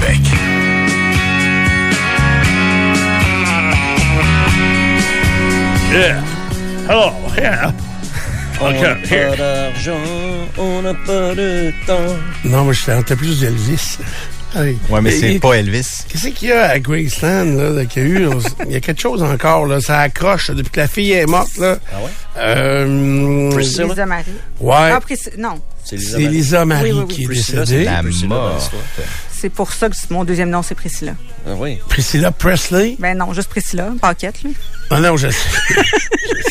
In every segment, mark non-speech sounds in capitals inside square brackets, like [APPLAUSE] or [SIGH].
Québec. Yeah. Hello, yeah. On Okay, n'a here. pas d'argent, on n'a pas de temps. Non, moi, je tentais plus d'Elvis. Hey. Ouais, mais c'est pas Elvis. Qu'est-ce qu'il y a à Graceland, là, là, qu'il y a eu? On Il y a quelque chose encore, là. Ça accroche là, depuis que la fille est morte, là. Ah ouais? Euh, Priscilla? Lisa Marie. ouais. Ah, non. C'est Lisa Marie. Lisa Marie Oui, oui, oui. qui est Priscilla, décédée. c'est La mort. C'est pour ça que mon deuxième nom, c'est Priscilla. Ah oui. Priscilla Presley? Ben non, juste Priscilla, Paquette, là. Ah non, je sais. [LAUGHS]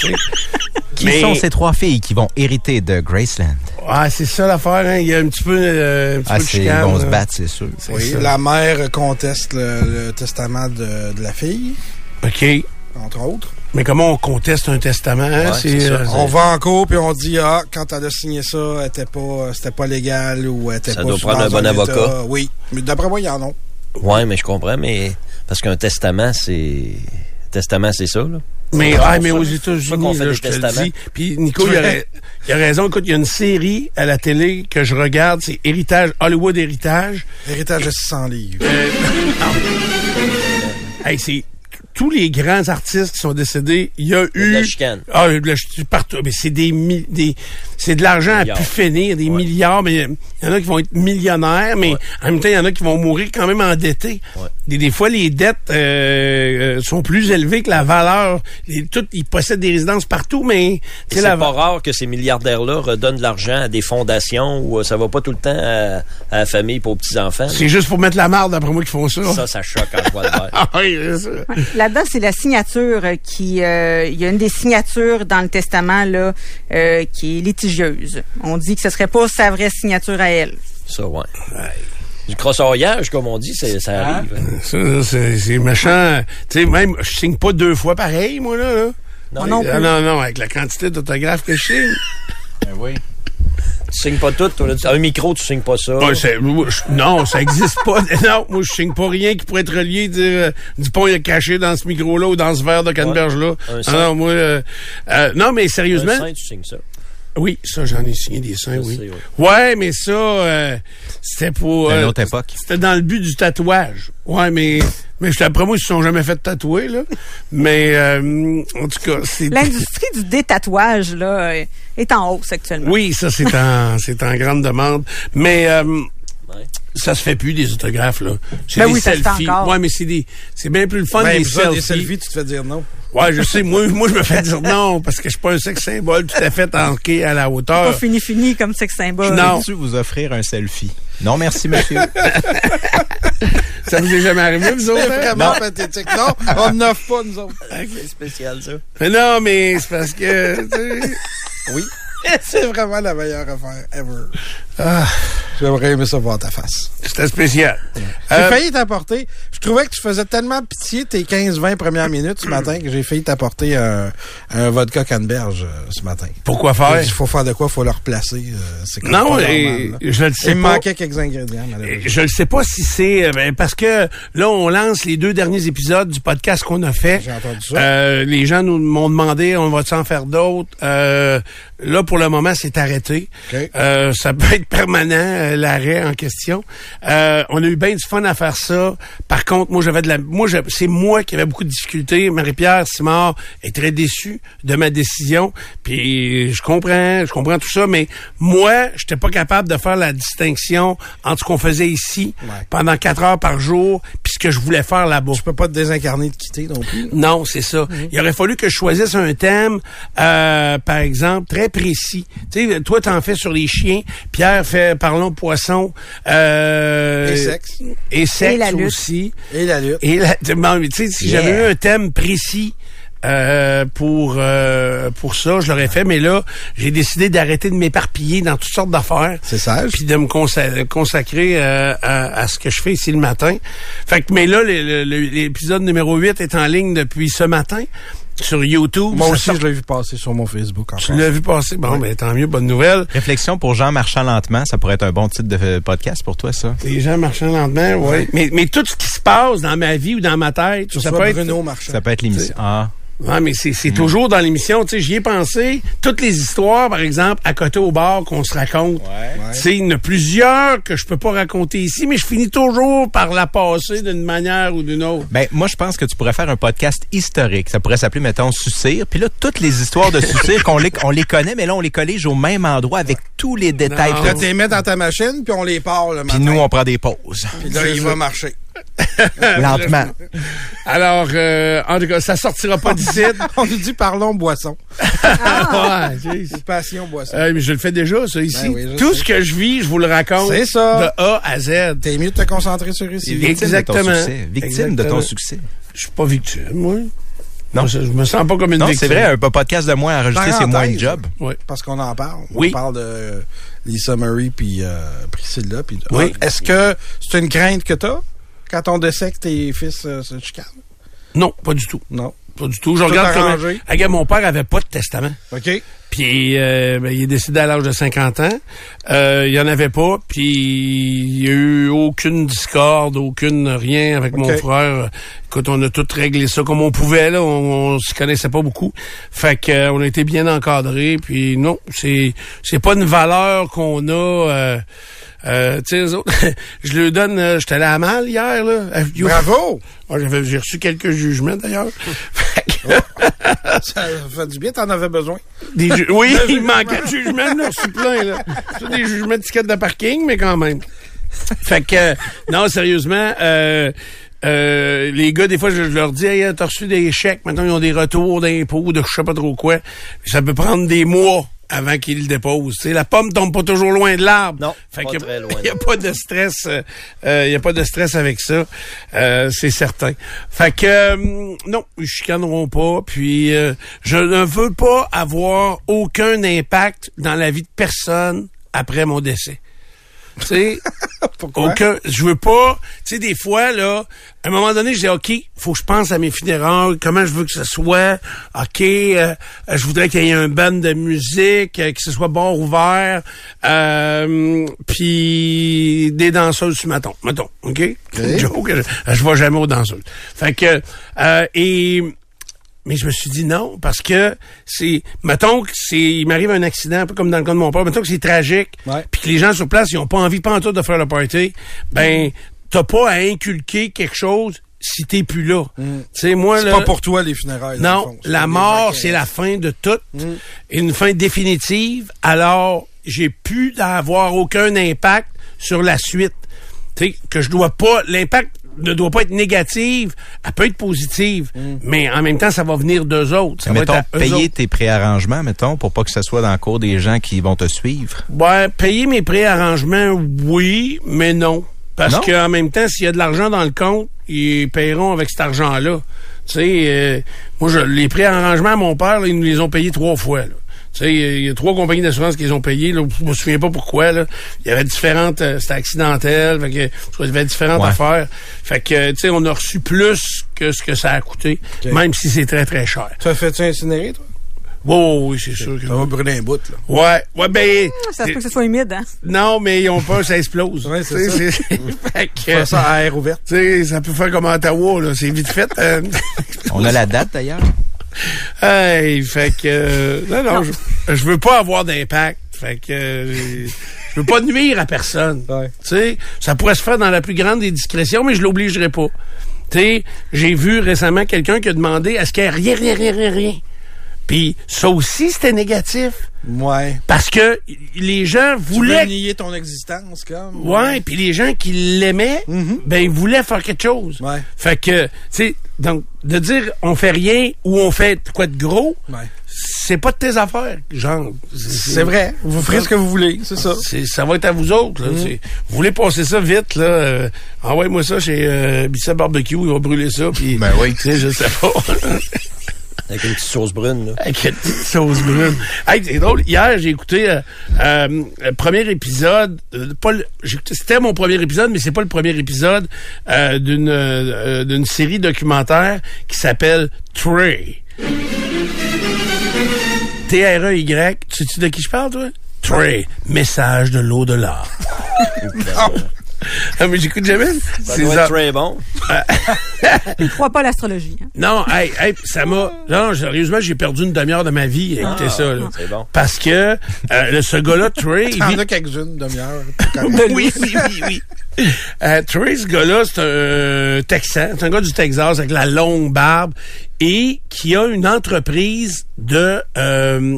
je sais. Qui Mais- sont ces trois filles qui vont hériter de Graceland? Ah, c'est ça l'affaire, hein. Il y a un petit peu, euh, un petit Ah, peu de c'est, ils vont se battre, c'est sûr. Oui, ça. la mère conteste le, le testament de, de la fille, OK. entre autres. Mais comment on conteste un testament? hein? Ouais, c'est, c'est ça. euh, On va en cours puis on dit ah quand elle a signé ça, elle était pas c'était pas légal ou elle était Ça pas doit sous- prendre un bon état. avocat. Oui, mais d'après moi il y en a. Ouais, mais je comprends, mais parce qu'un testament, c'est. Testament, c'est ça, là. Mais, ah, mais ça- aux ça États-Unis, là, des je te le testaments. dis. Puis Nico, il a, ra- il a raison. Écoute, il y a une série à la télé que je regarde, c'est Héritage, Hollywood Héritage. Héritage de 600 livres. [LAUGHS] Hey, c'est tous les grands artistes qui sont décédés, il y a a de la eu chicane. ah, de la ch- partout, mais c'est des, des c'est de l'argent à pu finir, des Ouais. milliards, mais il y en a qui vont être millionnaires, mais Ouais. en même temps, il y en a qui vont mourir quand même endettés. Ouais. Des, des fois, les dettes euh, euh, sont plus élevées que la valeur. Les, tout, ils possèdent des résidences partout, mais C'est la pas rare que ces milliardaires-là redonnent de l'argent à des fondations où euh, ça va pas tout le temps à, à la famille pour aux petits-enfants. c'est juste pour mettre la marde d'après moi qu'ils font ça. Ça, ça choque vois le verre. [LAUGHS] Ah oui, c'est ça. Là-dedans, c'est la signature euh, qui... euh, Il y a une des signatures dans le testament, là, euh, qui est litigieuse. On dit que ce serait pas sa vraie signature à elle. Ça, ouais. Du crossoyage, comme on dit, c'est- ça arrive. hein. Ça, c'est méchant. Tu sais, même, je signe pas deux fois pareil, moi, là. là. Non, non Ah, non, non, avec la quantité d'autographes que je signe. Ben oui. Tu signes pas tout. toi, là. Un micro, tu signes pas ça. Moi, je- non, ça existe pas. [LAUGHS] Non, moi, je signe pas rien qui pourrait être relié, dire, euh, du pont est caché dans ce micro-là ou dans ce verre de canneberge-là. Ah, non, moi, euh, euh, non, mais Un sérieusement. sein, tu signes ça. Oui, ça, j'en ai signé des seins, oui. c'est, ouais. Ouais, mais ça, euh, c'était pour... Une euh, autre époque. C'était dans le but du tatouage. Ouais, mais... Mais je- après moi, ils se sont jamais fait tatouer, là. [LAUGHS] Mais, euh, en tout cas, c'est... L'industrie du détatouage, là, est en hausse actuellement. Oui, ça, c'est en, [LAUGHS] c'est en grande demande. Mais... euh, Ouais. Ça se fait plus des autographes là. C'est Ben des oui, ça se fait selfies. encore. Ouais, mais c'est des c'est bien plus le fun Ben, des ça, selfies. des selfies, tu te fais dire non. Ouais, je sais moi moi je me fais dire non parce que je suis pas un sexe symbole tout à fait ancré à la Pas hauteur. fini fini comme sexe symbole. Non. Peux-tu vous offrir un selfie? Non, merci, monsieur. [LAUGHS] Ça vous est jamais arrivé vous autres C'est hein? vraiment pathétique. Non, on n'offre pas, nous autres. [LAUGHS] C'est spécial, ça. Mais non, mais c'est parce que tu sais, Oui. [LAUGHS] C'est vraiment la meilleure affaire ever. Ah, J'aimerais aimer ça voir ta face. c'était spécial. J'ai Euh, failli t'apporter. Je trouvais que tu faisais tellement pitié tes 15-20 premières minutes ce matin que j'ai failli t'apporter un, un vodka canneberge euh, ce matin. pourquoi faire? Il faut faire de quoi, il faut le replacer. euh, Non, et, normal, je le sais Il pas. manquait quelques ingrédients. Je ne sais pas si c'est ben, parce que là on lance les deux derniers épisodes du podcast qu'on a fait. J'ai entendu ça. Les gens nous m'ont demandé on va en faire d'autres? Là pour le moment c'est arrêté. Ça peut être permanent euh, l'arrêt en question. Euh, on a eu bien du fun à faire ça. Par contre moi j'avais de la moi c'est moi qui avais beaucoup de difficultés. Marie-Pierre Simard est très déçue de ma décision. Puis je comprends, je comprends tout ça, mais moi j'étais pas capable de faire la distinction entre ce qu'on faisait ici Ouais. pendant quatre heures par jour puis ce que je voulais faire là-bas. Je peux pas te désincarner de quitter non plus. Non, c'est ça. Il aurait fallu que je choisisse un thème, euh, par exemple, très précis. Tu sais, toi, t'en fais sur les chiens. Pierre fait parlons poisson. Euh, Et sexe. Et sexe Et la lutte. aussi. Et la lutte. Et la, tu sais, si Yeah. j'avais eu un thème précis, euh, pour euh, pour ça, je l'aurais fait, mais là, j'ai décidé d'arrêter de m'éparpiller dans toutes sortes d'affaires. C'est sage. Puis de me consa- consacrer euh, à, à ce que je fais ici le matin. Fait que mais là, l'épisode numéro 8 est en ligne depuis ce matin sur YouTube. Moi aussi, sort- je l'ai vu passer sur mon Facebook. En Tu l'as vu passer? Bon, ben tant mieux, bonne nouvelle. Réflexion pour Jean marchant lentement, ça pourrait être un bon titre de euh, podcast pour toi, ça. Les gens marchant lentement, oui. Mais, mais tout ce qui se passe dans ma vie ou dans ma tête, ça peut être... Bruno. Ça peut être l'émission. Ah. Ouais, mais c'est, c'est toujours dans l'émission, tu sais, j'y ai pensé. Toutes les histoires, par exemple, à côté au bar qu'on se raconte. Tu sais, il y en a plusieurs que je peux pas raconter ici, mais je finis toujours par la passer d'une manière ou d'une autre. Ben, moi, je pense que tu pourrais faire un podcast historique. Ça pourrait s'appeler, mettons, Sucir. Puis là, toutes les histoires de Sucir, qu'on les, on les connaît, mais là, on les collège au même endroit avec tous les détails. Là, tu les mets dans ta machine, puis on les part le matin. Puis nous, on prend des pauses. Puis là, il va marcher. [LAUGHS] Lentement. Alors, euh, en tout cas, ça sortira pas d'ici. [LAUGHS] on nous dit parlons boisson. [LAUGHS] ouais, jeez. Ou passion boisson. Euh, mais je le fais déjà, ça, ici. Ben oui, Tout sais. ce que je vis, je vous le raconte. C'est ça. De A à Z. T'es mieux de te concentrer sur ici. Victime. Victime de ton Exactement. succès. Victime de Exactement. ton succès. Je suis pas victime, moi. Non. Je, je me sens pas comme une Non, victime. c'est vrai, un podcast de moins enregistré, c'est moins de job. Oui. Parce qu'on en parle. Oui. On parle de euh, Lisa Marie puis euh, Priscilla. Puis, Oui. Ah, Est-ce que c'est une crainte que t'as? Quand on décède que tes fils euh, se chicanent? Non, pas du tout. Non. Pas du tout. Je Tout regarde comment... Regarde, mon père avait pas de testament. OK. Puis euh, ben, il est décédé à l'âge de 50 ans. Euh, il y en avait pas. Puis il y a eu aucune discorde, aucune rien avec mon frère. Écoute, on a tout réglé ça comme on pouvait. Là, on, on se connaissait pas beaucoup. Fait que euh, on a été bien encadrés. Puis non, c'est c'est pas une valeur qu'on a. Euh, euh, tu sais, eux autres, [LAUGHS] je leur donne. euh, J'étais allé à mal hier là. Euh, Bravo! J'ai reçu quelques jugements d'ailleurs. Fait [LAUGHS] que- Ça fait du bien, t'en avais besoin. des ju- oui, il manquait de jugement, j'en ai reçu plein, là. C'est des jugements de tickets de parking, mais quand même. Fait que, euh, non, sérieusement, euh, euh, les gars, des fois, je, je leur dis, hey, t'as reçu des chèques, maintenant ils ont des retours d'impôts, de je sais pas trop quoi. Ça peut prendre des mois avant qu'ils le déposent. Tu sais, la pomme tombe pas toujours loin de l'arbre. Non, fait pas que très loin. [LAUGHS] Il y a pas de stress. euh, euh, Il y a pas de stress avec ça. Euh, c'est certain. Fait que euh, non, ils chicaneront pas. Puis euh, je ne veux pas avoir aucun impact dans la vie de personne après mon décès. Tu sais, [LAUGHS] Pourquoi? aucun, je veux pas, tu sais, des fois, là, à un moment donné, je dis, OK, faut que je pense à mes funérailles, comment je veux que ce soit, OK, euh, je voudrais qu'il y ait un band de musique, euh, que ce soit bord ouvert, euh, puis des danseuses sur maton, mettons, OK? Joke, je, je vais jamais aux danseuses. Fait que, euh, et... Mais je me suis dit non, parce que c'est, mettons que c'est, il m'arrive un accident, un peu comme dans le cas de mon père, mettons que c'est tragique, puis que les gens sur place, ils ont pas envie, pas en tout de faire le party, ben, t'as pas à inculquer quelque chose si t'es plus là. Tu sais, moi, C'est pas pour toi, les funérailles. le Non, la mort, c'est la fin de tout. Mm. Une fin définitive. Alors, j'ai pu d'avoir aucun impact sur la suite. Tu sais, que je dois pas, l'impact ne doit pas être négatif, elle peut être positive, Mm. mais en même temps, ça va venir d'eux autres. Ça va mettons, être payer autres. tes préarrangements, mettons, pour pas que ce soit dans le cours des gens qui vont te suivre. Ouais, payer mes préarrangements, oui, mais non. Parce qu'en même temps, s'il y a de l'argent dans le compte, ils paieront avec cet argent-là. Tu sais, euh, moi, je, les préarrangements à mon père, là, ils nous les ont payés trois fois. Là. Tu sais, il y a trois compagnies d'assurance qui les ont payés. Là, je me souviens pas pourquoi. Là. Il y avait différentes... euh, C'était accidentel. Fait que, il y avait différentes Ouais. affaires. Fait que, tu sais, on a reçu plus que ce que ça a coûté, même si c'est très, très cher. Tu as fait-tu incinérer, toi? Oh, oui, c'est sûr que... Ça va brûler un bout, là. Ouais, ouais, ben... Ça se peut que ce soit humide, hein? Non, mais ils ont peur que ça explose. Ouais, c'est ça. [LAUGHS] fait que, ça à air ouverte. tu sais, ça peut faire comme à Ottawa, là. C'est vite fait. euh. [LAUGHS] On a la date, d'ailleurs. [LAUGHS] hey, fait que... euh, non, non, Je, je veux pas avoir d'impact. Fait que... euh, je veux pas nuire à personne. Ouais. Tu sais, ça pourrait se faire dans la plus grande des discrétions, mais je l'obligerai pas. Tu sais, j'ai vu récemment quelqu'un qui a demandé à ce qu'il y ait rien, rien, rien, rien, rien. Puis ça aussi, c'était négatif. Ouais. Parce que les gens Tu voulaient veux nier ton existence, comme. Ouais, puis les gens qui l'aimaient, Mhm. ben ils voulaient faire quelque chose. Ouais. Fait que, tu sais, donc de dire on fait rien ou on fait quoi de gros, Ouais. c'est pas de tes affaires, genre. C'est vrai. Vous ferez ce que vous voulez, c'est ça. C'est, ça va être à vous autres. Là, C'est- Vous voulez passer ça vite, là. Euh, envoyez-moi ça chez euh, Bicep Barbecue, il va brûler ça. Puis, Ben oui. Tu sais, je sais pas. [LAUGHS] Avec une petite sauce brune. Là. Avec une petite sauce brune. Hey, c'est drôle. Hier, j'ai écouté euh, euh, le premier épisode. euh, pas le- C'était mon premier épisode, mais c'est pas le premier épisode euh, d'une euh, d'une série documentaire qui s'appelle Trey. T-R-E-Y. Tu sais de qui je parle, toi? Trey. Message de l'au-delà. [LAUGHS] Ah, mais j'écoute jamais. Ça doit être très bon. Je ne crois pas à l'astrologie. hein. Non, hey, hey, ça m'a. Non, sérieusement, j'ai perdu une demi-heure de ma vie à écouter ça. C'est bon. Parce que euh, le- ce gars-là, Trey. [LAUGHS] il vit- as quelques-unes, demi-heure. [LAUGHS] oui, oui, oui, oui. Euh, Trey, ce gars-là, c'est un Texan. C'est un gars du Texas avec la longue barbe et qui a une entreprise de euh,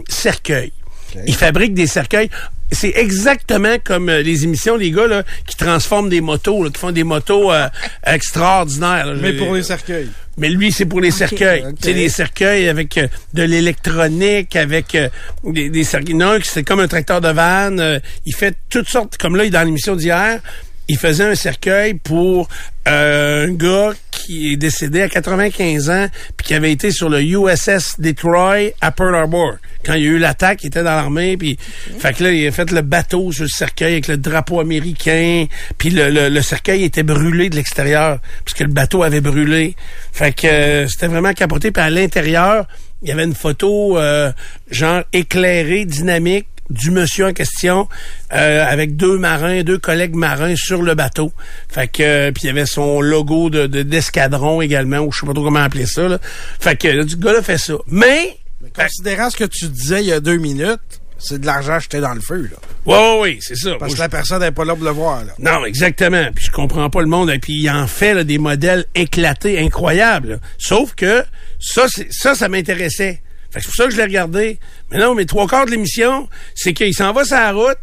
cercueils. Il fabrique des cercueils. C'est exactement comme euh, les émissions, les gars là, qui transforment des motos, là, qui font des motos euh, extraordinaires. là. Mais pour les cercueils. Mais lui, c'est pour les cercueils. ok. Sais, les cercueils avec euh, de l'électronique, avec euh, des, des cercueils. Non, c'est comme un tracteur de vanne. euh, il fait toutes sortes. Comme là, dans l'émission d'hier, il faisait un cercueil pour euh, un gars qui est décédé à 95 ans, puis qui avait été sur le USS Detroit à Pearl Harbor. Quand il y a eu l'attaque, il était dans l'armée, puis fait que là, il a fait le bateau sur le cercueil avec le drapeau américain, puis le, le, le cercueil était brûlé de l'extérieur, parce que le bateau avait brûlé. Fait que euh, c'était vraiment capoté, puis à l'intérieur, il y avait une photo euh, genre éclairée, dynamique, du monsieur en question euh, avec deux marins, deux collègues marins sur le bateau. Fait que euh, puis il y avait son logo de de- d'escadron également, ou je sais pas trop comment appeler ça. Là. Fait que le gars-là fait ça. Mais Considérant ce que tu disais il y a deux minutes, c'est de l'argent jeté dans le feu, là. ouais, ouais, ouais, c'est ça. Parce que la personne n'est pas là pour le voir, là. Non, exactement. Puis je comprends pas le monde. Et puis il en fait là, des modèles éclatés, incroyables. là. Sauf que ça, c'est- ça, ça m'intéressait. C'est pour ça que je l'ai regardé. Mais non, mais trois quarts de l'émission, c'est qu'il s'en va sur la route,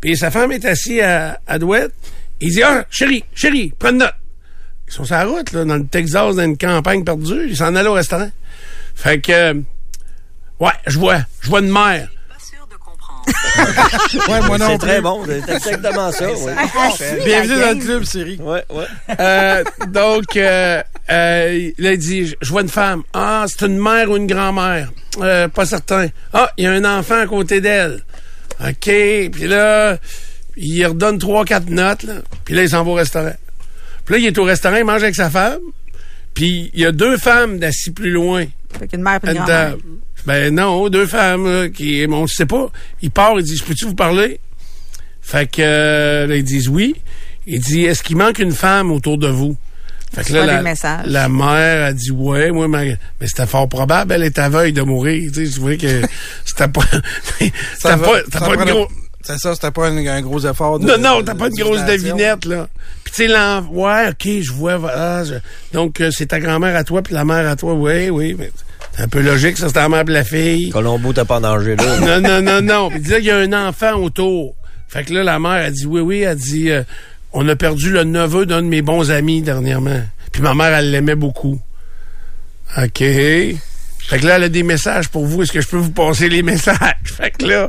puis sa femme est assise à, à Douette. Il dit Ah, chérie, chérie, prends note. Ils sont sur la route, là, dans le Texas, dans une campagne perdue. Ils s'en allaient au restaurant. Fait que euh, Ouais, je vois. Je vois une mère. Ouais, moi non C'est très bon. C'est exactement ça. oui. Ah, Bienvenue dans le club, Siri. Ouais, ouais. Euh, donc, euh, euh, là, il dit, je vois une femme. Ah, c'est une mère ou une grand-mère? Euh, pas certain. Ah, il y a un enfant à côté d'elle. OK. Puis là, il redonne trois, quatre notes. Là. Puis là, il s'en va au restaurant. Puis là, il est au restaurant, il mange avec sa femme. Puis il y a deux femmes d'assis plus loin. Fait qu'une mère et une grand-mère. Ben non, deux femmes là, qui, on ne sait pas. Il part, il dit, je peux-tu vous parler? Fait que euh, là, ils disent oui. Il dit, est-ce qu'il manque une femme autour de vous? Fait que là, la, mère a dit ouais, moi, mais, mais c'était fort probable, elle est aveugle de mourir. Tu sais, je voyais que [LAUGHS] c'était pas, c'était pas, pas une prenait- gros, C'est ça, c'était pas un, un gros effort. De, non, non, t'as pas une de grosse devinette, là. Puis tu sais, l'en- ouais, ok, je vois, voilà, je- donc euh, c'est ta grand-mère à toi, puis la mère à toi, oui, oui, mais c'est un peu logique, ça, c'est la mère la fille. Colombo, t'as pas en danger là. [LAUGHS] non, non, non, non. Il disait qu'il y a un enfant autour. Fait que là, la mère a dit oui, oui, elle dit euh, on a perdu le neveu d'un de mes bons amis dernièrement. Puis ma mère, elle l'aimait beaucoup. OK. Fait que là, elle a des messages pour vous. Est-ce que je peux vous passer les [LAUGHS] messages? Fait que là,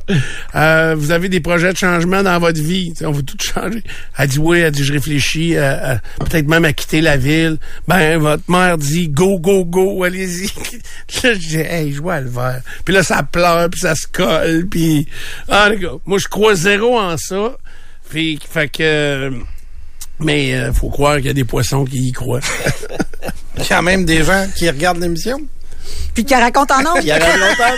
euh, vous avez des projets de changement dans votre vie. On veut tout changer. Elle dit oui, elle dit je réfléchis, à- à- peut-être même à quitter la ville. Ben, votre mère dit go, go, go, allez-y. [LAUGHS] là, je dis, hey, je vois le verre. Puis là, ça pleure, puis ça se colle, puis... Ah, les gars, moi, je crois zéro en ça. Puis, fait que... euh, Mais euh, faut croire qu'il y a des poissons qui y croient. [LAUGHS] Y a même des gens qui regardent l'émission. Puis qui raconte en nombre. Il y a longtemps,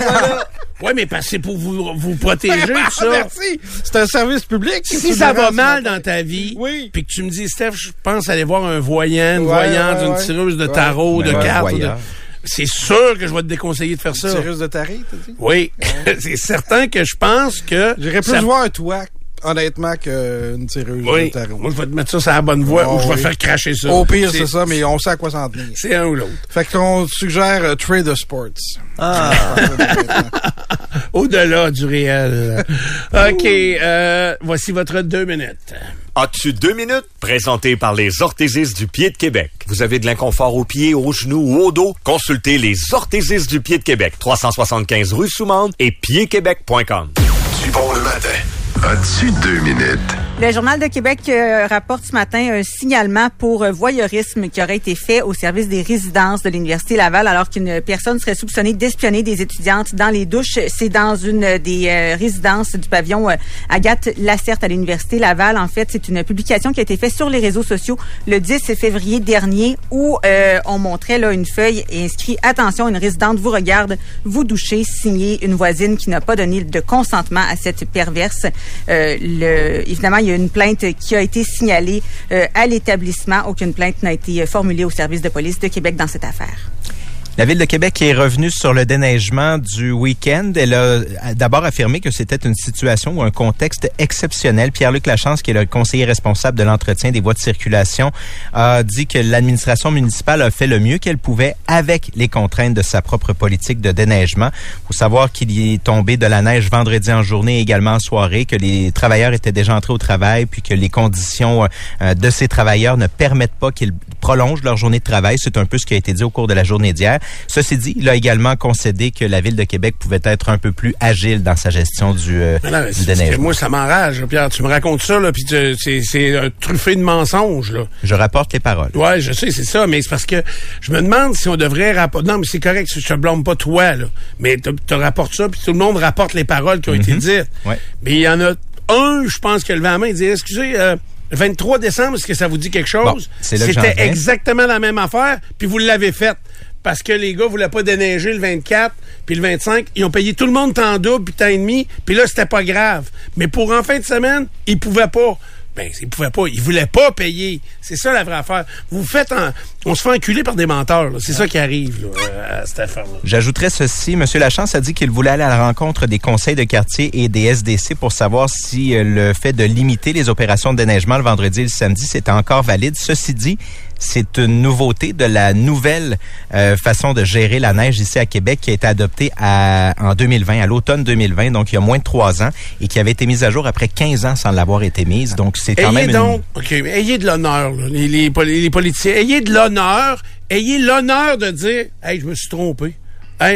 voilà. ouais, mais parce que c'est pour vous, vous protéger, tout ça. Merci. C'est un service public. Si ça va mal dans ta vie, Oui. puis que tu me dis, Steph, je pense aller voir un voyant, une Ouais, voyante, ouais, une ouais. tireuse de Ouais. tarot, de cartes. C'est sûr que je vais te déconseiller de faire ça. Tireuse de taré, t'as dit? Oui, [LAUGHS] c'est certain que je pense que... J'irais plus ça- voir un toit, honnêtement, qu'une tireuse Oui, de tarot. moi, je vais te mettre ça sur la bonne voie Oh, ou je vais oui. faire cracher ça. Au pire, c'est ça, mais on sait à quoi s'en tenir. C'est un ou l'autre. Fait qu'on suggère euh, Trader Sports. Ah, [LAUGHS] Au-delà du réel. [LAUGHS] OK, euh, voici votre deux minutes. As-tu deux minutes? Présenté par les orthésistes du pied de Québec. Vous avez de l'inconfort aux pieds, aux genoux ou au dos? Consultez les orthésistes du pied de Québec. 375 rue Soumande et piedquebec.com. Du bon le matin. As-tu deux minutes? Le Journal de Québec euh, rapporte ce matin un signalement pour euh, voyeurisme qui aurait été fait au service des résidences de l'Université Laval alors qu'une personne serait soupçonnée d'espionner des étudiantes dans les douches. C'est dans une des euh, résidences du pavillon Agathe Lacerte à l'Université Laval. En fait, c'est une publication qui a été faite sur les réseaux sociaux le 10 février dernier où on montrait là une feuille et inscrit « Attention, une résidente vous regarde, vous douchez », signé une voisine qui n'a pas donné de consentement à cette perverse. évidemment, il y a une plainte qui a été signalée euh, à l'établissement. Aucune plainte n'a été formulée au service de police de Québec dans cette affaire. La Ville de Québec est revenue sur le déneigement du week-end. Elle a d'abord affirmé que c'était une situation ou un contexte exceptionnel. Pierre-Luc Lachance, qui est le conseiller responsable de l'entretien des voies de circulation, a dit que l'administration municipale a fait le mieux qu'elle pouvait avec les contraintes de sa propre politique de déneigement. Il faut savoir qu'il y est tombé de la neige vendredi en journée et également en soirée, que les travailleurs étaient déjà entrés au travail, puis que les conditions euh, de ces travailleurs ne permettent pas qu'ils prolongent leur journée de travail. C'est un peu ce qui a été dit au cours de la journée d'hier. Ceci dit, il a également concédé que la Ville de Québec pouvait être un peu plus agile dans sa gestion du, euh, déneigement. Moi, ça m'enrage, Pierre. Tu me racontes ça, là, puis c'est un truffé de mensonges. Là. Je rapporte les paroles. Ouais, je sais, c'est ça, mais c'est parce que je me demande si on devrait rapporter... Non, mais c'est correct, je te blâme pas toi, là. Mais tu rapportes ça, puis tout le monde rapporte les paroles qui ont été mhm. dites. Ouais. Mais il y en a un, je pense, qui a levé la main et dit, excusez... Euh, 23 décembre, est-ce que ça vous dit quelque chose? C'était exactement la même affaire, puis vous l'avez faite. Parce que les gars voulaient pas déneiger le 24, puis le 25. Ils ont payé tout le monde temps double, puis temps et demi, puis là, c'était pas grave. Mais pour en fin de semaine, ils pouvaient pas. Ben, ils pouvaient pas. Ils voulaient pas payer. C'est ça la vraie affaire. Vous faites en... On se fait enculer par des menteurs. C'est ça qui arrive là, à cette affaire-là. J'ajouterais ceci. Monsieur Lachance a dit qu'il voulait aller à la rencontre des conseils de quartier et des SDC pour savoir si euh, le fait de limiter les opérations de déneigement le vendredi et le samedi, c'était encore valide. Ceci dit, c'est une nouveauté de la nouvelle euh, façon de gérer la neige ici à Québec qui a été adoptée à, en 2020, à l'automne 2020, donc il y a moins de trois ans, et qui avait été mise à jour après 15 ans sans l'avoir été mise. Donc c'est quand ayez même. Donc, OK, ayez de l'honneur, les, les, les politiciens. Ayez de l'honneur. Ayez l'honneur de dire Hey, je me suis trompé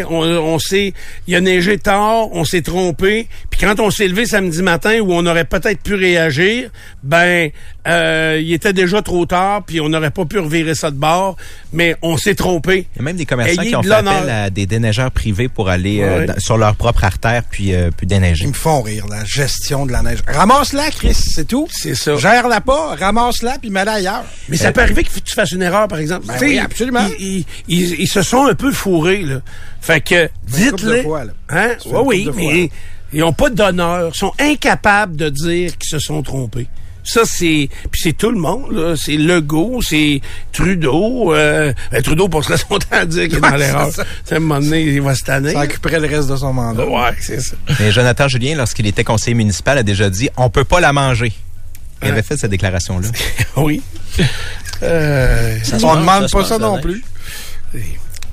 on, on s'est, il a neigé tard, on s'est trompé. Puis quand on s'est levé samedi matin où on aurait peut-être pu réagir, ben euh, il était déjà trop tard, puis on n'aurait pas pu revirer ça de bord. Mais on s'est trompé. Il y a même des commerçants qui ont fait appel à des déneigeurs privés pour aller euh, sur leur propre artère puis euh, puis déneiger. Ils me font rire la gestion de la neige. Ramasse-la, Chris, c'est tout. C'est ça. Gère-la pas, ramasse-la puis mets-la ailleurs. Mais ça peut arriver que tu fasses une erreur, par exemple. Ben oui, absolument. Ils, ils, se sont un peu fourrés là. Fait que, dites-le. Hein? oui, mais ils n'ont pas d'honneur. Ils sont incapables de dire qu'ils se sont trompés. Ça, c'est... Puis c'est tout le monde, là. C'est Legault, c'est Trudeau. Euh, ben, Trudeau passerait son temps à dire qu'il est dans l'erreur. À un moment donné, il va se tanner. Ça occuperait le reste de son mandat. Ouais, c'est ça. Mais Jonathan Julien, lorsqu'il était conseiller municipal, a déjà dit « On peut pas la manger ». Il avait fait cette déclaration-là. [LAUGHS] oui. Euh, on ne demande pas ça non plus.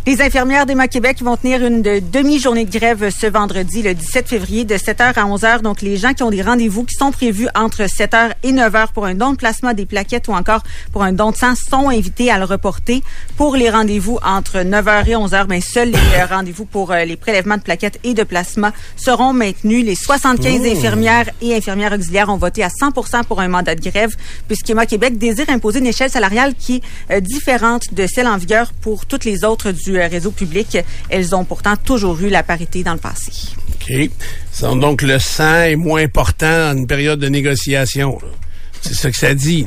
Les infirmières d'Emma Québec vont tenir une demi-journée de grève ce vendredi, le 17 février, de 7h à 11h. Donc, les gens qui ont des rendez-vous qui sont prévus entre 7h et 9h pour un don de plasma, des plaquettes ou encore pour un don de sang sont invités à le reporter. Pour les rendez-vous entre 9h et 11h, bien, seuls les euh, rendez-vous pour euh, les prélèvements de plaquettes et de plasma seront maintenus. Les 75 infirmières et infirmières auxiliaires ont voté à 100% pour un mandat de grève, puisqu'Emma Québec désire imposer une échelle salariale qui est euh, différente de celle en vigueur pour toutes les autres du réseau public. Elles ont pourtant toujours eu la parité dans le passé. OK. Donc, le sang est moins important en une période de négociation. C'est ça que ça dit.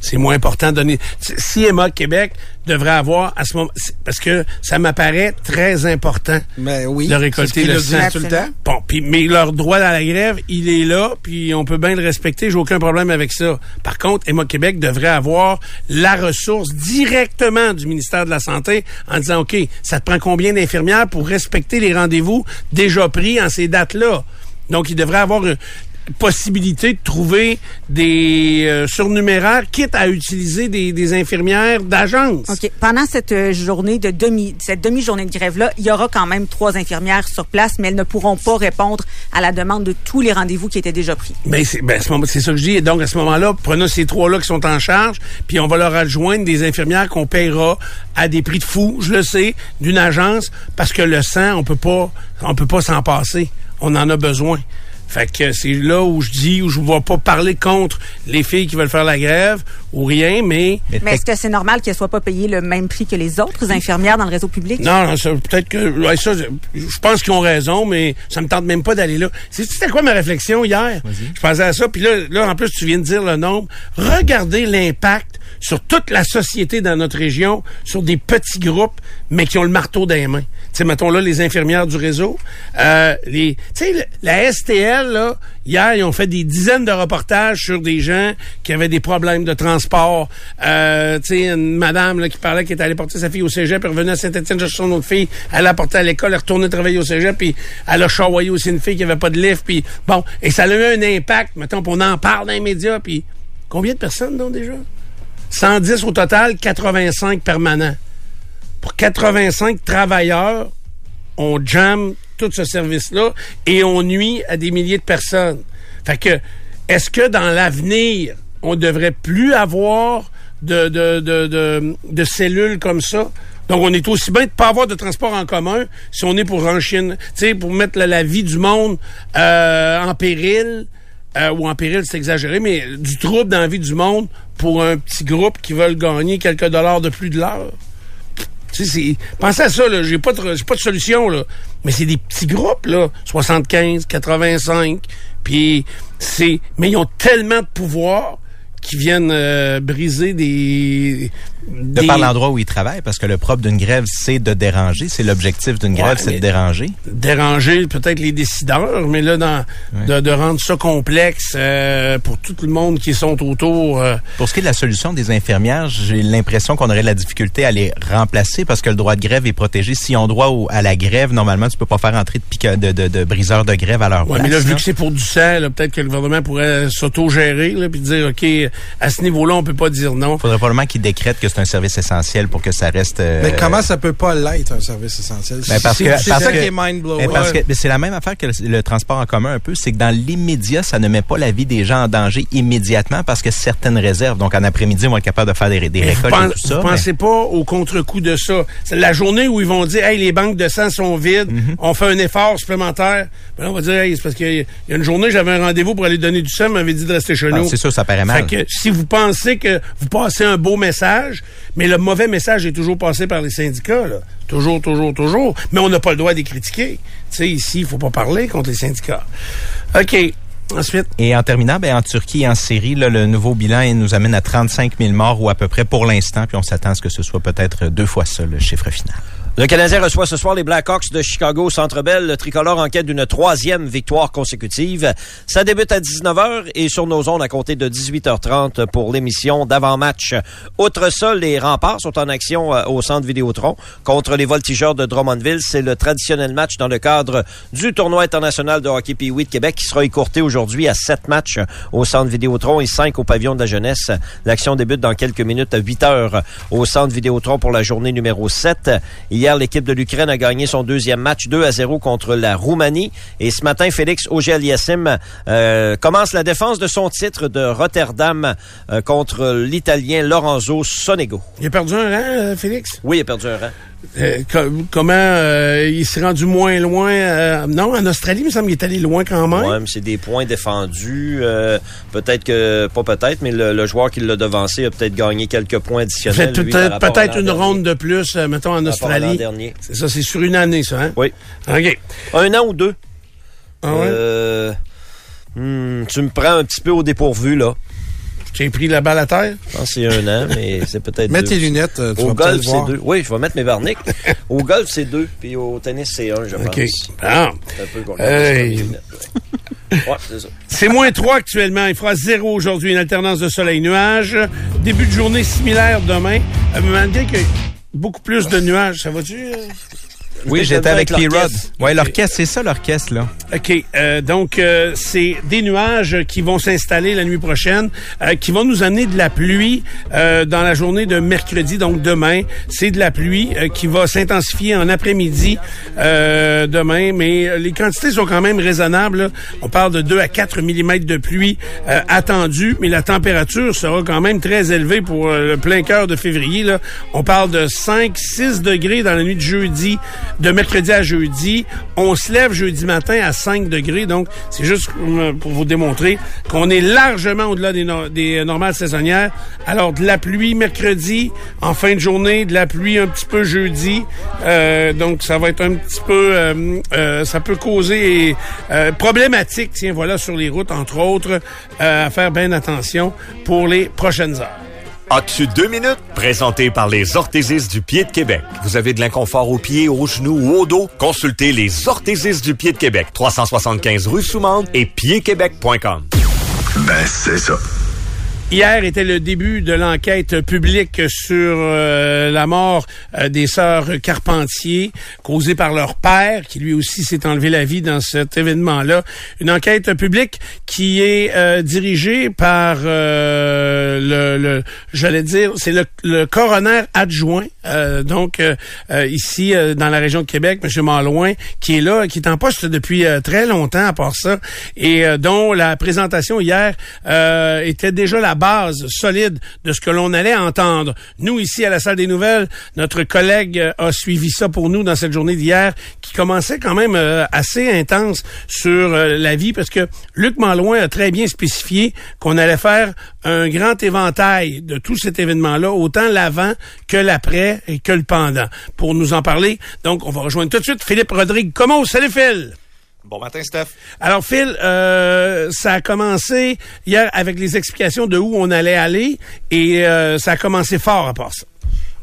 C'est moins important de donner. Si Emma Québec devrait avoir à ce moment, parce que ça m'apparaît très important mais ben oui, de récolter le sang tout le temps. Bon, puis mais leur droit à la grève, il est là, puis on peut bien le respecter. J'ai aucun problème avec ça. Par contre, Emma Québec devrait avoir la ressource directement du ministère de la santé en disant ok, ça te prend combien d'infirmières pour respecter les rendez-vous déjà pris en ces dates-là? Donc, il devrait avoir possibilité de trouver des euh, surnuméraires, quitte à utiliser des, des infirmières d'agence. OK. Pendant cette euh, journée de demi, cette demi-journée de grève-là, il y aura quand même trois infirmières sur place, mais elles ne pourront pas répondre à la demande de tous les rendez-vous qui étaient déjà pris. C'est ben, c'est ça que je dis. Donc, à ce moment-là, prenons ces trois-là qui sont en charge, puis on va leur adjoindre des infirmières qu'on paiera à des prix de fou, je le sais, d'une agence, parce que le sang, on peut pas, on peut pas s'en passer. On en a besoin. Fait que c'est là où je dis, où je ne vais pas parler contre les filles qui veulent faire la grève ou rien, mais... Mais est-ce que c'est normal qu'elles soient pas payées le même prix que les autres infirmières dans le réseau public? Non, non, ça, peut-être que... ouais, ça, je pense qu'ils ont raison, mais ça me tente même pas d'aller là. C'est- C'était quoi ma réflexion hier? Je pensais à ça, puis là, là, en plus, tu viens de dire le nombre. Regardez l'impact sur toute la société dans notre région, sur des petits groupes, mais qui ont le marteau dans les mains. Sais, mettons là, les infirmières du réseau. Euh, les, tu sais, la STL, là, hier, ils ont fait des dizaines de reportages sur des gens qui avaient des problèmes de transport. Euh, tu sais, une madame là, qui parlait qui était allée porter sa fille au cégep, puis revenait à Saint-Étienne chercher son autre fille. Elle l'a portée à l'école, elle est retournée travailler au cégep, puis elle a charroyé aussi une fille qui avait pas de lift, puis bon, et ça a eu un impact. Mettons, puis on en parle dans les médias, puis combien de personnes, donc, déjà? 110 au total, 85 permanents. Pour 85 travailleurs, on jamme tout ce service-là et on nuit à des milliers de personnes. Fait que, est-ce que dans l'avenir, on devrait plus avoir de, de, de, de, cellules comme ça? Donc, on est aussi bien de pas avoir de transport en commun si on est pour enchaîner, tu sais, pour mettre la, la vie du monde euh, en péril, euh, ou en péril, c'est exagéré, mais du trouble dans la vie du monde pour un petit groupe qui veulent gagner quelques dollars de plus de l'heure. Tu pensez à ça, là. J'ai pas de, pas de solution, là. Mais c'est des petits groupes, là. 75, 85. Puis c'est, mais ils ont tellement de pouvoir qu'ils viennent euh, briser des, De des- par l'endroit où ils travaillent, parce que le propre d'une grève, c'est de déranger. C'est l'objectif d'une Ouais, grève, c'est de déranger. déranger peut-être les décideurs, mais là, dans, de, de rendre ça complexe euh, pour tout le monde qui sont autour. euh, Pour ce qui est de la solution des infirmières, j'ai l'impression qu'on aurait de la difficulté à les remplacer parce que le droit de grève est protégé. S'ils ont droit au- à la grève, normalement, tu peux pas faire entrer de, pique- de, de, de briseurs de grève à leur Ouais, place. mais là, vu que c'est pour du sang, peut-être que le gouvernement pourrait s'auto-gérer, puis dire, OK, à ce niveau-là, on peut pas dire non. faudrait probablement qu'ils décrètent que c'est un service essentiel pour que ça reste. euh, Mais comment ça peut pas l'être, un service essentiel? Ben, parce c'est que- c'est parce ça que- qui est mind-blowing. Mais parce que mais c'est la même affaire que le, le transport en commun un peu, c'est que dans l'immédiat, ça ne met pas la vie des gens en danger immédiatement parce que certaines réserves, donc en après-midi, ils vont être capables de faire des, récoltes et tout ça. vous mais- pensez pas au contre-coup de ça? C'est la journée où ils vont dire, hey, les banques de sang sont vides, Mhm. on fait un effort supplémentaire. Ben là, on va dire, hey, c'est parce qu'il y a- il y a une journée, j'avais un rendez-vous pour aller donner du sang, on m'avait dit de rester chez Ah, nous. c'est sûr, ça paraît mal. Fait que si vous pensez que vous passez un beau message, mais le mauvais message est toujours passé par les syndicats. Toujours, toujours, toujours. Mais on n'a pas le droit de les critiquer. Tu ici, il faut pas parler contre les syndicats. OK. Ensuite, Et en terminant, ben, en Turquie et en Syrie, le nouveau bilan il nous amène à 35 000 morts ou à peu près pour l'instant, puis on s'attend à ce que ce soit peut-être deux fois ça, le chiffre final. Le Canadien reçoit ce soir les Blackhawks de Chicago Centre Bell. Le tricolore en quête d'une troisième victoire consécutive. Ça débute à 19h et sur nos ondes à compter de 18h30 pour l'émission d'avant-match. Outre ça, les remparts sont en action euh, au Centre Vidéotron contre les voltigeurs de Drummondville. C'est le traditionnel match dans le cadre du tournoi international de hockey Pee-Wee de Québec qui sera écourté aujourd'hui à sept matchs au Centre Vidéotron et cinq au pavillon de la jeunesse. L'action débute dans quelques minutes à 8 heures au Centre Vidéotron pour la journée numéro 7. Hier, l'équipe de l'Ukraine a gagné son deuxième match 2 à 0 contre la Roumanie. Et ce matin, Félix Auger-Aliassime euh, commence la défense de son titre de Rotterdam euh, contre l'Italien Lorenzo Sonego. il a perdu un rang, euh, Félix? Oui, il a perdu un rang. Euh, co- comment euh, il s'est rendu moins loin? euh, non, en Australie, il me semble qu'il est allé loin quand même. Ouais, mais c'est des points défendus. Peut-être que, pas peut-être, mais le, le joueur qui l'a devancé a peut-être gagné quelques points additionnels. Peut-être une dernier. ronde de plus, mettons, en Australie. C'est ça, c'est sur une année, ça, hein? Oui. OK. Un an ou deux. Ah ouais? Hmm, tu me prends un petit peu au dépourvu, là. J'ai pris la balle à terre? Je pense que c'est un an, mais c'est peut-être Mets deux. tes lunettes, euh, tu Au vas golf, c'est voir. deux. Oui, je vais mettre mes verniques. [LAUGHS] au golf, c'est deux. Puis au tennis, c'est un, je pense. OK. Ah. C'est un peu qu'on Hey. ouais. C'est ça. C'est moins 3 actuellement. Il fera zéro aujourd'hui, une alternance de soleil-nuage. Début de journée similaire demain. Euh, malgré que beaucoup plus de nuages, ça va-tu? euh? Oui, J'étais avec avec P-Rod. Ouais, l'orchestre, c'est ça l'orchestre, là. OK. euh, donc, euh, c'est des nuages qui vont s'installer la nuit prochaine, euh, qui vont nous amener de la pluie euh, dans la journée de mercredi, donc demain. C'est de la pluie euh, qui va s'intensifier en après-midi euh, demain, mais les quantités sont quand même raisonnables. là. On parle de 2 à 4 mm de pluie euh, attendue, mais la température sera quand même très élevée pour le plein cœur de février. Là. On parle de 5-6 degrés dans la nuit de jeudi de mercredi à jeudi. On se lève jeudi matin à 5 degrés, donc c'est juste euh, pour vous démontrer qu'on est largement au-delà des, no- des normales saisonnières. Alors, de la pluie mercredi, en fin de journée, de la pluie un petit peu jeudi. Euh, donc, ça va être un petit peu... euh, ça peut causer problématique, tiens, voilà, sur les routes, entre autres, à faire bien attention pour les prochaines heures. As-tu deux minutes? Présenté par les orthésistes du pied de Québec. Vous avez de l'inconfort aux pieds, aux genoux ou au dos? Consultez les orthésistes du pied de Québec. 375 rue Soumande et piedquebec.com. Ben, c'est ça. Hier était le début de l'enquête publique sur euh, la mort euh, des sœurs Carpentier causée par leur père, qui lui aussi s'est enlevé la vie dans cet événement-là. Une enquête publique qui est euh, dirigée par le, le j'allais dire, c'est le coroner adjoint, euh, donc euh, euh, ici euh, dans la région de Québec, M. Malouin, qui est là, qui est en poste depuis euh, très longtemps à part ça, et dont la présentation hier était déjà la base solide de ce que l'on allait entendre. Nous, ici, à la salle des nouvelles, notre collègue a suivi ça pour nous dans cette journée d'hier, qui commençait quand même assez intense sur la vie, parce que Luc Malouin a très bien spécifié qu'on allait faire un grand éventail de tout cet événement-là, autant l'avant que l'après et que le pendant. Pour nous en parler, donc, on va rejoindre tout de suite Philippe Rodrigue. Comment? Salut Phil! Bon matin, Steph. Alors Phil, euh, ça a commencé hier avec les explications de où on allait aller et euh, ça a commencé fort à part ça.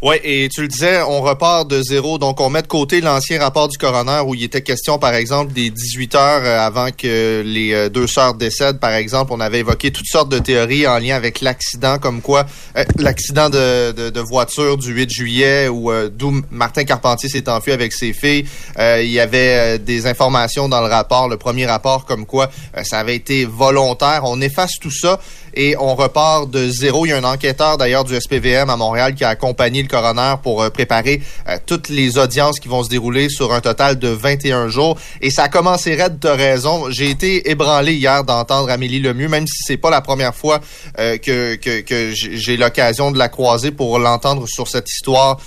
Ouais, et tu le disais, on repart de zéro. Donc, on met de côté l'ancien rapport du coroner où il était question, par exemple, des 18 heures euh, avant que les euh, deux sœurs décèdent. Par exemple, on avait évoqué toutes sortes de théories en lien avec l'accident, comme quoi euh, l'accident de, de, voiture du 8 juillet où d'où Martin Carpentier s'est enfui avec ses filles. Il y avait des informations dans le rapport, le premier rapport, comme quoi ça avait été volontaire. On efface tout ça et on repart de zéro. Il y a un enquêteur d'ailleurs du SPVM à Montréal qui a accompagné le coroner pour euh, préparer euh, toutes les audiences qui vont se dérouler sur un total de 21 jours. Et ça a commencé raide, de raison. J'ai été ébranlé hier d'entendre Amélie Lemieux, même si c'est pas la première fois euh, que, que, j'ai l'occasion de la croiser pour l'entendre sur cette histoire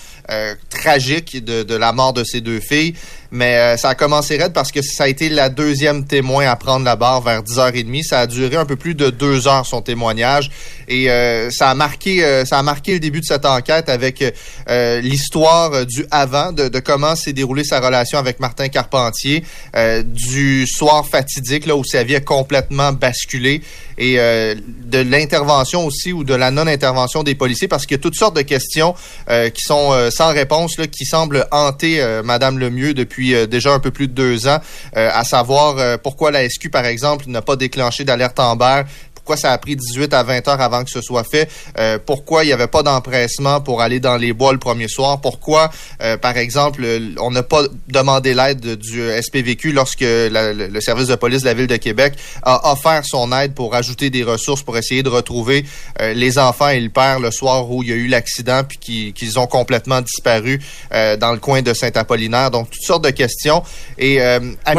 tragique de, de la mort de ses deux filles. Mais euh, ça a commencé raide parce que ça a été la deuxième témoin à prendre la barre vers 10h30. Ça a duré un peu plus de deux heures son témoignage et euh, ça a marqué euh, ça a marqué le début de cette enquête avec euh, l'histoire euh, du avant de, de comment s'est déroulée sa relation avec Martin Carpentier, euh, du soir fatidique là où sa vie a complètement basculé et de l'intervention aussi ou de la non-intervention des policiers parce qu'il y a toutes sortes de questions qui sont sans réponse là, qui semblent hanter Madame Lemieux depuis euh, déjà un peu plus de deux ans, euh, à savoir euh, pourquoi la SQ par exemple n'a pas déclenché d'alerte Amber pourquoi ça a pris 18 à 20 heures avant que ce soit fait, euh, pourquoi il n'y avait pas d'empressement pour aller dans les bois le premier soir, pourquoi, euh, par exemple, euh, on n'a pas demandé l'aide du SPVQ lorsque la- le, service de police de la Ville de Québec a offert son aide pour ajouter des ressources pour essayer de retrouver euh, les enfants et le père le soir où il y a eu l'accident puis qui- qu'ils ont complètement disparu dans le coin de Saint-Apollinaire. Donc, toutes sortes de questions. Et,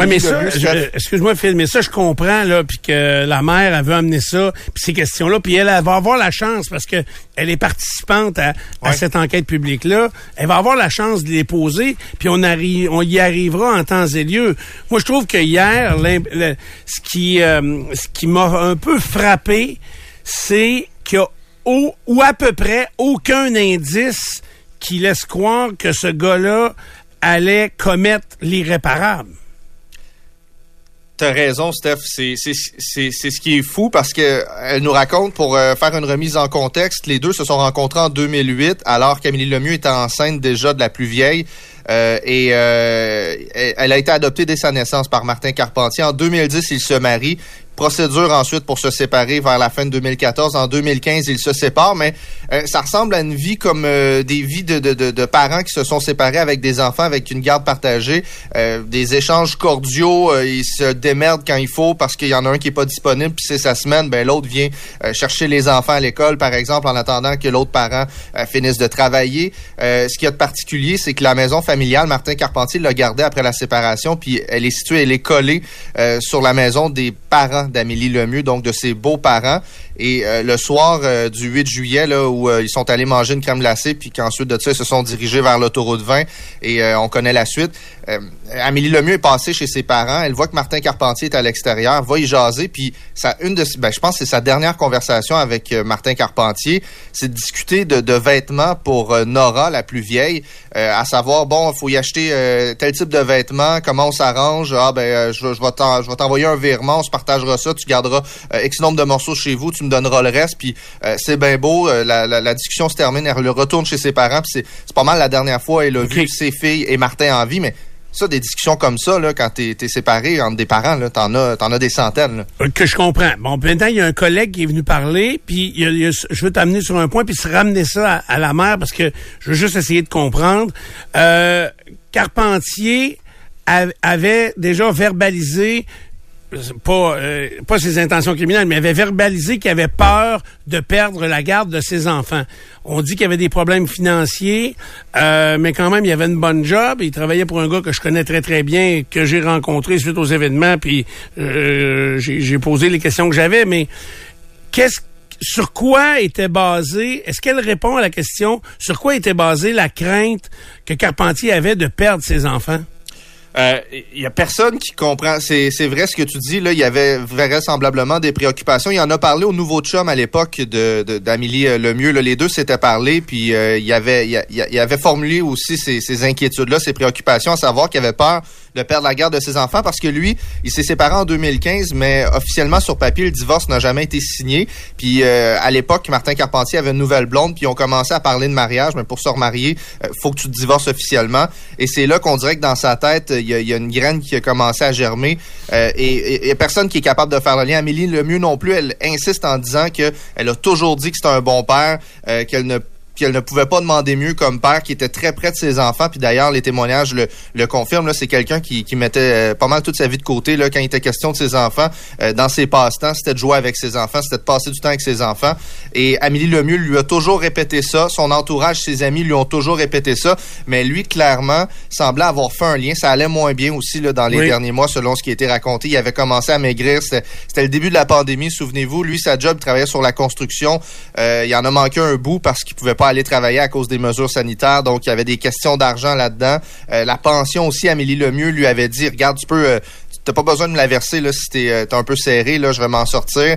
mais ça, excuse-moi Phil, mais ça je comprends là, puis que la mère elle veut amener ça, puis ces questions-là, puis elle, elle va avoir la chance parce que elle est participante à, cette enquête publique là, elle va avoir la chance de les poser, puis on arrive, on y arrivera en temps et lieu. Moi je trouve que hier, le- ce qui, euh, ce qui m'a un peu frappé, c'est qu'il y a au, ou à peu près aucun indice qui laisse croire que ce gars-là allait commettre l'irréparable. T'as raison, Steph. C'est ce qui est fou parce que elle nous raconte pour euh, faire une remise en contexte. Les deux se sont rencontrés en 2008, alors qu'Amélie Lemieux était enceinte déjà de la plus vieille. Euh, et euh, elle a été adoptée dès sa naissance par Martin Carpentier. En 2010, ils se marient. Procédure ensuite pour se séparer vers la fin de 2014. En 2015, ils se séparent, mais euh, ça ressemble à une vie comme euh, des vies de, de, de, de parents qui se sont séparés avec des enfants, avec une garde partagée, euh, des échanges cordiaux. euh, ils se démerdent quand il faut parce qu'il y en a un qui est pas disponible, puis c'est sa semaine, ben l'autre vient euh, chercher les enfants à l'école, par exemple, en attendant que l'autre parent euh, finisse de travailler. Ce qu'il y a de particulier, c'est que la maison familiale, Martin Carpentier l'a gardée après la séparation, puis elle est située, elle est collée sur la maison des parents d'Amélie Lemieux, donc de ses beaux-parents. Et euh, le soir euh, du 8 juillet, là, où euh, ils sont allés manger une crème glacée, puis qu'ensuite de ça, ils se sont dirigés vers l'autoroute 20, et on connaît la suite. Amélie Lemieux est passée chez ses parents. Elle voit que Martin Carpentier est à l'extérieur, va y jaser, puis ça, une de, ben, je pense que c'est sa dernière conversation avec Martin Carpentier, c'est de discuter de, de, vêtements pour Nora, la plus vieille, à savoir, bon, il faut y acheter tel type de vêtements, comment on s'arrange, ah ben, je, je vais t'envoyer un virement, on se partagera ça, tu garderas X nombre de morceaux chez vous, tu me donnera le reste, puis euh, c'est bien beau. Euh, la, discussion se termine, elle retourne chez ses parents, puis c'est pas mal la dernière fois elle a vu ses filles et Martin en vie, mais ça, des discussions comme ça, là, quand t'es es séparé entre des parents, là, t'en as, as des centaines. Euh, que je comprends. Bon, maintenant, il y a un collègue qui est venu parler, puis je veux t'amener sur un point, puis se ramener ça à, la mère, parce que je veux juste essayer de comprendre. Carpentier avait déjà verbalisé pas, euh, pas ses intentions criminelles, mais avait verbalisé qu'il avait peur de perdre la garde de ses enfants. On dit qu'il avait des problèmes financiers, euh, mais quand même, il avait une bonne job. Il travaillait pour un gars que je connais très, très bien, que j'ai rencontré suite aux événements, puis euh, j'ai posé les questions que j'avais, mais qu'est-ce sur quoi était basé, est-ce qu'elle répond à la question, sur quoi était basée la crainte que Carpentier avait de perdre ses enfants? Il euh, y a personne qui comprend. C'est, vrai ce que tu dis. Là, il y avait vraisemblablement des préoccupations. Il en a parlé au nouveau chum à l'époque de, d'Amélie euh, Lemieux. Là, les deux s'étaient parlé, puis euh, il, avait, il, avait formulé aussi ces, inquiétudes-là, ces préoccupations, à savoir qu'il avait peur de perdre la garde de ses enfants parce que lui, il s'est séparé en 2015, mais officiellement sur papier, le divorce n'a jamais été signé. Puis euh, à l'époque, Martin Carpentier avait une nouvelle blonde, puis ils ont commencé à parler de mariage, mais pour se remarier, euh, faut que tu te divorces officiellement. Et c'est là qu'on dirait que dans sa tête, il y, a, une graine qui a commencé à germer. Euh, et a personne qui est capable de faire le lien. Amélie le mieux non plus, elle insiste en disant que elle a toujours dit que c'est un bon père, qu'elle ne qu'elle ne pouvait pas demander mieux comme père, qui était très près de ses enfants. Puis d'ailleurs, les témoignages le, le confirment. C'est quelqu'un qui, qui mettait euh, pas mal toute sa vie de côté là, quand il était question de ses enfants. Euh, dans ses passe-temps, c'était de jouer avec ses enfants, c'était de passer du temps avec ses enfants. Et Amélie Lemieux lui a toujours répété ça. Son entourage, ses amis lui ont toujours répété ça. Mais lui, clairement, semblait avoir fait un lien. Ça allait moins bien aussi là, dans les derniers mois, selon ce qui a été raconté. Il avait commencé à maigrir. C'était le début de la pandémie, souvenez-vous. Lui, sa job, il travaillait sur la construction. Euh, il en a manqué un bout parce qu'il pouvait pas aller travailler à cause des mesures sanitaires. Donc, il y avait des questions d'argent là-dedans. Euh, la pension aussi, Amélie Lemieux lui avait dit, regarde, tu peux... Euh, t'as pas besoin de me la verser là, si t'es euh, un peu serré, là, je vais m'en sortir.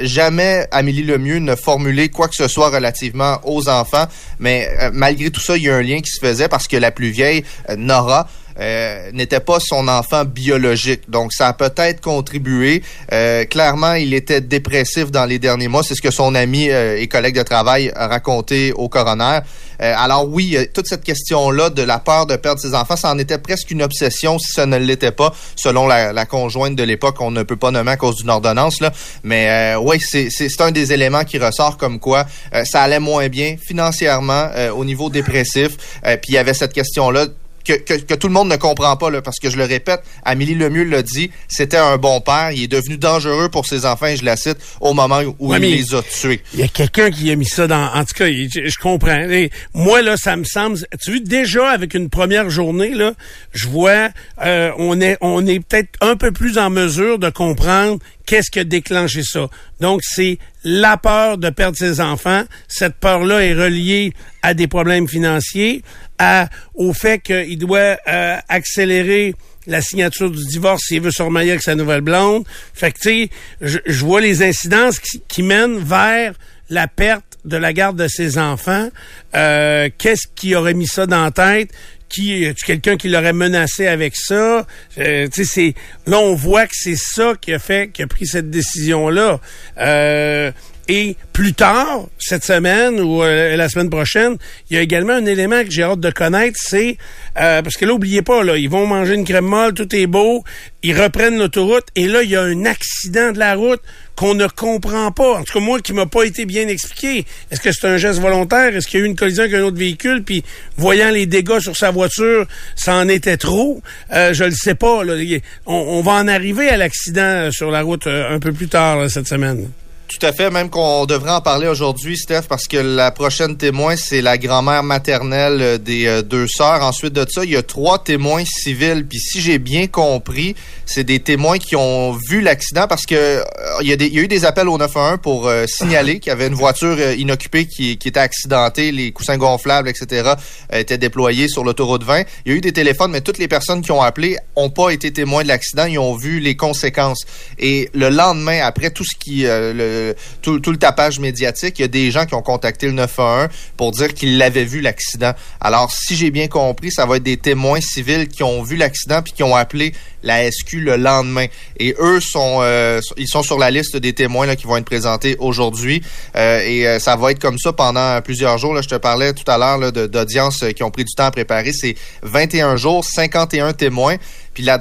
jamais Amélie Lemieux ne formulait quoi que ce soit relativement aux enfants, mais malgré tout ça, il y a un lien qui se faisait parce que la plus vieille, Nora, euh, n'était pas son enfant biologique. Donc, ça a peut-être contribué. Euh, clairement, il était dépressif dans les derniers mois. C'est ce que son ami euh, et collègue de travail a raconté au coroner. alors oui, toute cette question-là de la peur de perdre ses enfants, ça en était presque une obsession si ça ne l'était pas, selon la, conjointe de l'époque. On ne peut pas nommer à cause d'une ordonnance. Mais oui, c'est un des éléments qui ressort comme quoi ça allait moins bien financièrement au niveau dépressif. Puis il y avait cette question-là que, tout le monde ne comprend pas, là, parce que je le répète, Amélie Lemieux l'a dit, c'était un bon père, il est devenu dangereux pour ses enfants, et je la cite, au moment où il les a tués. Il y a quelqu'un qui a mis ça dans... En tout cas, je, comprends. moi, là, ça me semble... Tu vois, déjà, avec une première journée, là, je vois, euh, on est, on est peut-être un peu plus en mesure de comprendre qu'est-ce qui a déclenché ça? Donc, c'est la peur de perdre ses enfants. Cette peur-là est reliée à des problèmes financiers, à, au fait qu'il doit euh, accélérer la signature du divorce s'il veut se remarier avec sa nouvelle blonde. Fait que, tu sais, je, vois les incidences qui, mènent vers la perte de la garde de ses enfants. Euh, Qu'est-ce qui aurait mis ça dans la tête? Qui quelqu'un qui l'aurait menacé avec ça? Euh, c'est là on voit que c'est ça qui a fait qui a pris cette décision là. Euh, et plus tard, cette semaine ou euh, la semaine prochaine, il y a également un élément que j'ai hâte de connaître, c'est euh, parce que là, oubliez pas, là, ils vont manger une crème molle, tout est beau, ils reprennent l'autoroute, et là, il y a un accident de la route qu'on ne comprend pas. En tout cas, moi, qui m'a pas été bien expliqué. Est-ce que c'est un geste volontaire? Est-ce qu'il y a eu une collision avec un autre véhicule? Puis, voyant les dégâts sur sa voiture, ça en était trop? Euh, je le sais pas. Là. On, va en arriver à l'accident sur la route un peu plus tard cette semaine tout à fait. Même qu'on devrait en parler aujourd'hui, Steph, parce que la prochaine témoin, c'est la grand-mère maternelle euh, des euh, deux sœurs. Ensuite de ça, il y a trois témoins civils. Puis si j'ai bien compris, c'est des témoins qui ont vu l'accident parce que euh, il, y a eu des appels au 911 pour signaler qu'il y avait une voiture inoccupée qui, était accidentée, les coussins gonflables, etc. étaient déployés sur l'autoroute 20. Il y a eu des téléphones, mais toutes les personnes qui ont appelé ont pas été témoins de l'accident. Ils ont vu les conséquences. Et le lendemain, après tout ce qui, le, tout, le tapage médiatique, il y a des gens qui ont contacté le 911 pour dire qu'ils l'avaient vu l'accident. Alors, si j'ai bien compris, ça va être des témoins civils qui ont vu l'accident puis qui ont appelé la SQ le lendemain. Et eux sont, euh, ils sont sur la liste des témoins là, qui vont être présentés aujourd'hui. Euh, et euh, ça va être comme ça pendant plusieurs jours. Là, je te parlais tout à l'heure d'audiences qui ont pris du temps à préparer. C'est 21 jours, 51 témoins. Puis là